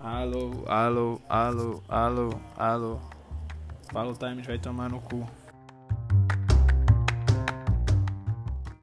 Alô, alô, alô, alô, alô. Paulo Times vai tomar no cu.